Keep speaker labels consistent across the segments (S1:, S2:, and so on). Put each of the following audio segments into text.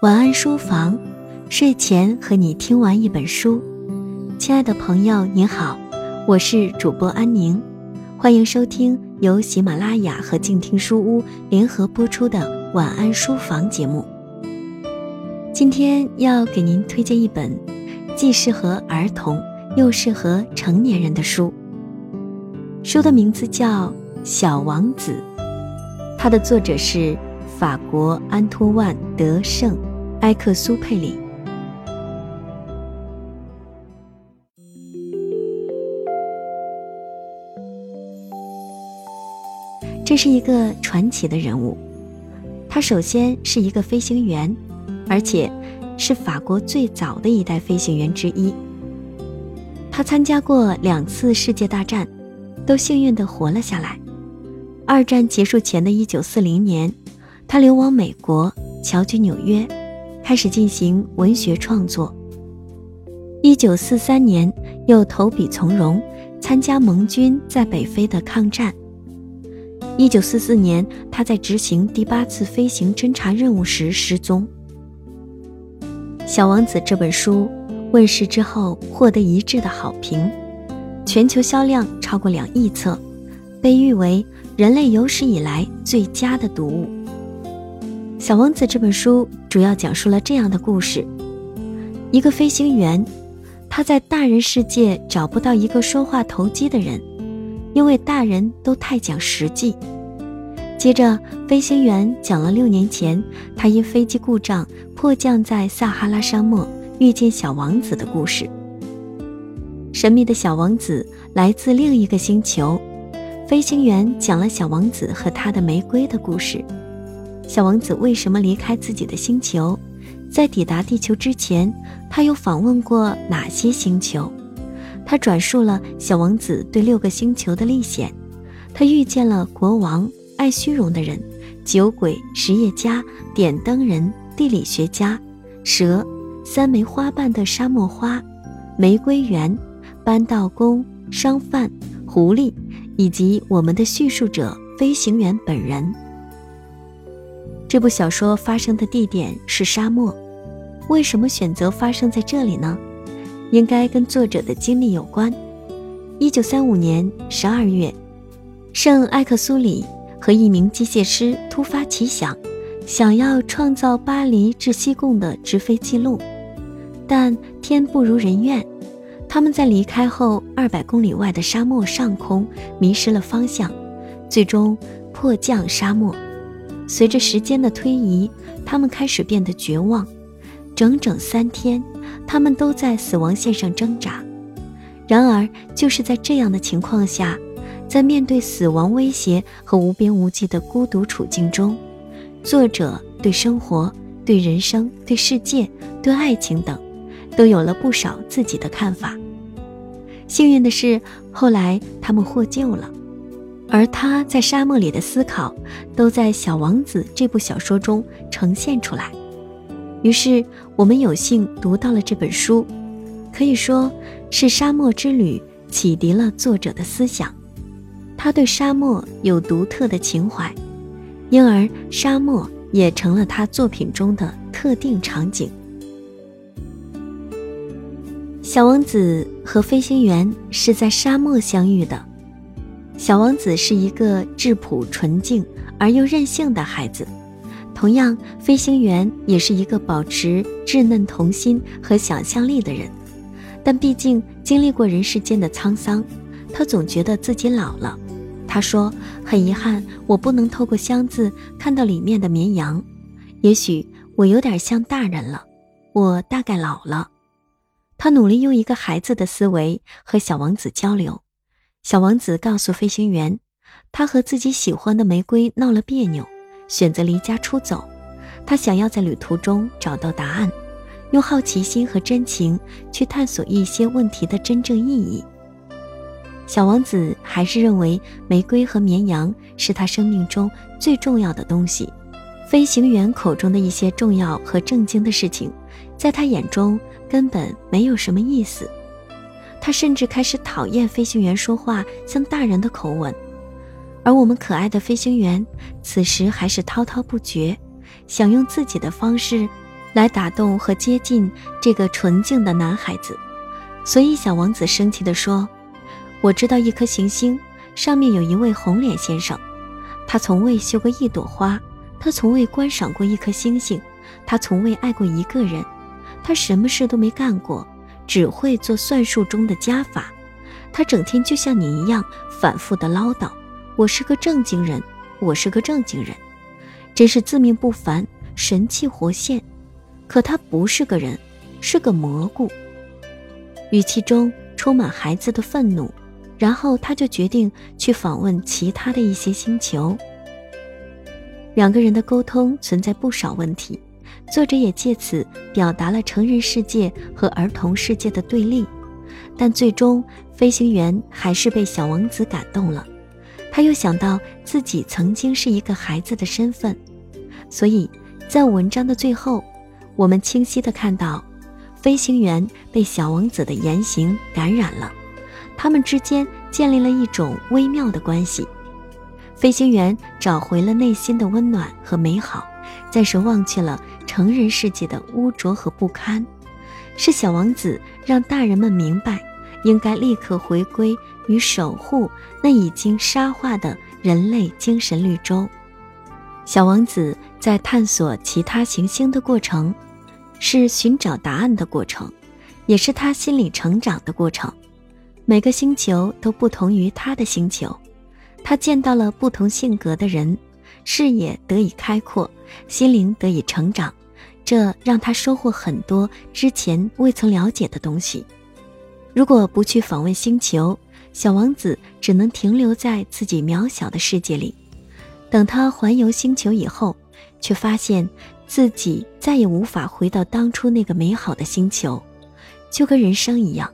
S1: 晚安书房，睡前和你听完一本书。亲爱的朋友，您好，我是主播安宁，欢迎收听由喜马拉雅和静听书屋联合播出的晚安书房节目。今天要给您推荐一本既适合儿童又适合成年人的书。书的名字叫《小王子》，它的作者是法国安托万·德圣。埃克苏佩里，这是一个传奇的人物。他首先是一个飞行员，而且是法国最早的一代飞行员之一。他参加过两次世界大战，都幸运的活了下来。二战结束前的一九四零年，他流亡美国，侨居纽约。开始进行文学创作。一九四三年，又投笔从戎，参加盟军在北非的抗战。一九四四年，他在执行第八次飞行侦察任务时失踪。《小王子》这本书问世之后，获得一致的好评，全球销量超过两亿册，被誉为人类有史以来最佳的读物。《小王子》这本书主要讲述了这样的故事：一个飞行员，他在大人世界找不到一个说话投机的人，因为大人都太讲实际。接着，飞行员讲了六年前他因飞机故障迫降在撒哈拉沙漠，遇见小王子的故事。神秘的小王子来自另一个星球，飞行员讲了小王子和他的玫瑰的故事。小王子为什么离开自己的星球？在抵达地球之前，他又访问过哪些星球？他转述了小王子对六个星球的历险。他遇见了国王、爱虚荣的人、酒鬼、实业家、点灯人、地理学家、蛇、三枚花瓣的沙漠花、玫瑰园、搬道工、商贩、狐狸，以及我们的叙述者飞行员本人。这部小说发生的地点是沙漠，为什么选择发生在这里呢？应该跟作者的经历有关。一九三五年十二月，圣埃克苏里和一名机械师突发奇想，想要创造巴黎至西贡的直飞记录，但天不如人愿，他们在离开后二百公里外的沙漠上空迷失了方向，最终迫降沙漠。随着时间的推移，他们开始变得绝望。整整三天，他们都在死亡线上挣扎。然而，就是在这样的情况下，在面对死亡威胁和无边无际的孤独处境中，作者对生活、对人生、对世界、对爱情等，都有了不少自己的看法。幸运的是，后来他们获救了。而他在沙漠里的思考，都在《小王子》这部小说中呈现出来。于是我们有幸读到了这本书，可以说是沙漠之旅启迪了作者的思想。他对沙漠有独特的情怀，因而沙漠也成了他作品中的特定场景。小王子和飞行员是在沙漠相遇的。小王子是一个质朴纯净而又任性的孩子，同样，飞行员也是一个保持稚嫩童心和想象力的人。但毕竟经历过人世间的沧桑，他总觉得自己老了。他说：“很遗憾，我不能透过箱子看到里面的绵羊。也许我有点像大人了，我大概老了。”他努力用一个孩子的思维和小王子交流。小王子告诉飞行员，他和自己喜欢的玫瑰闹了别扭，选择离家出走。他想要在旅途中找到答案，用好奇心和真情去探索一些问题的真正意义。小王子还是认为玫瑰和绵羊是他生命中最重要的东西。飞行员口中的一些重要和正经的事情，在他眼中根本没有什么意思。他甚至开始讨厌飞行员说话像大人的口吻，而我们可爱的飞行员此时还是滔滔不绝，想用自己的方式来打动和接近这个纯净的男孩子。所以，小王子生气地说：“我知道一颗行星上面有一位红脸先生，他从未绣过一朵花，他从未观赏过一颗星星，他从未爱过一个人，他什么事都没干过，只会做算术中的加法。他整天就像你一样反复的唠叨：‘我是个正经人，我是个正经人。’真是自命不凡，神气活现。可他不是个人，是个蘑菇。”语气中充满孩子的愤怒，然后他就决定去访问其他的一些星球。两个人的沟通存在不少问题，作者也借此表达了成人世界和儿童世界的对立。但最终，飞行员还是被小王子感动了。他又想到自己曾经是一个孩子的身份，所以在文章的最后，我们清晰地看到。飞行员被小王子的言行感染了，他们之间建立了一种微妙的关系。飞行员找回了内心的温暖和美好，暂时忘却了成人世界的污浊和不堪。是小王子让大人们明白，应该立刻回归与守护那已经沙化的人类精神绿洲。小王子在探索其他行星的过程。是寻找答案的过程，也是他心理成长的过程。每个星球都不同于他的星球，他见到了不同性格的人，视野得以开阔，心灵得以成长，这让他收获很多之前未曾了解的东西。如果不去访问星球，小王子只能停留在自己渺小的世界里。等他环游星球以后，却发现。自己再也无法回到当初那个美好的星球，就跟人生一样，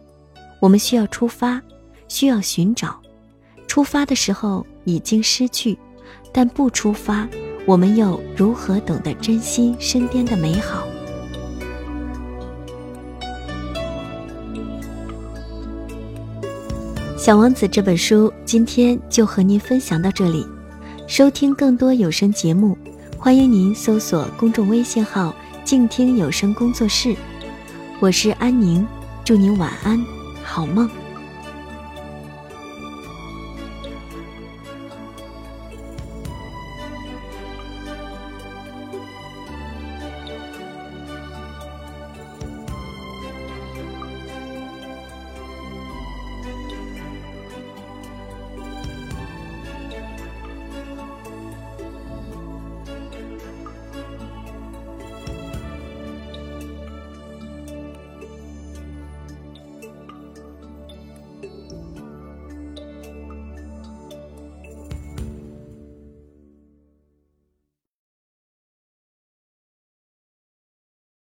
S1: 我们需要出发，需要寻找。出发的时候已经失去，但不出发，我们又如何懂得珍惜身边的美好？《小王子》这本书今天就和您分享到这里，收听更多有声节目。欢迎您搜索公众微信号“静听有声工作室”，我是安宁，祝您晚安，好梦。